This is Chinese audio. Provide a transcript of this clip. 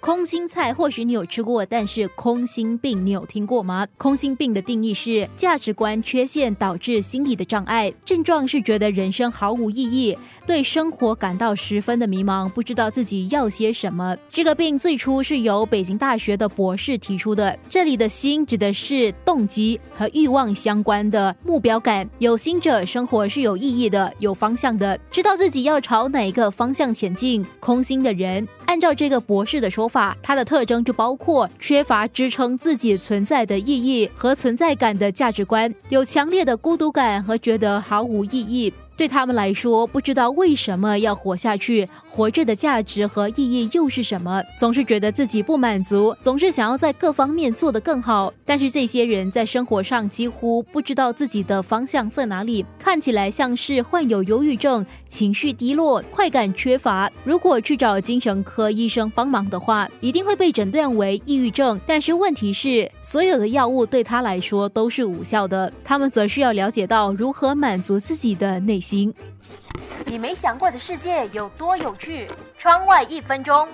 空心菜或许你有吃过，但是空心病你有听过吗？空心病的定义是价值观缺陷导致心理的障碍，症状是觉得人生毫无意义，对生活感到十分的迷茫，不知道自己要些什么。这个病最初是由北京大学的博士提出的，这里的心指的是动机和欲望相关的目标感。有心者生活是有意义的，有方向的，知道自己要朝哪个方向前进。空心的人，按照这个博士的说法。它的特征就包括缺乏支撑自己存在的意义和存在感的价值观，有强烈的孤独感和觉得毫无意义。对他们来说，不知道为什么要活下去，活着的价值和意义又是什么？总是觉得自己不满足，总是想要在各方面做得更好。但是这些人在生活上几乎不知道自己的方向在哪里，看起来像是患有忧郁症，情绪低落，快感缺乏。如果去找精神科医生帮忙的话，一定会被诊断为抑郁症。但是问题是，所有的药物对他来说都是无效的。他们则需要了解到如何满足自己的内心。你没想过的世界有多有趣？窗外一分钟。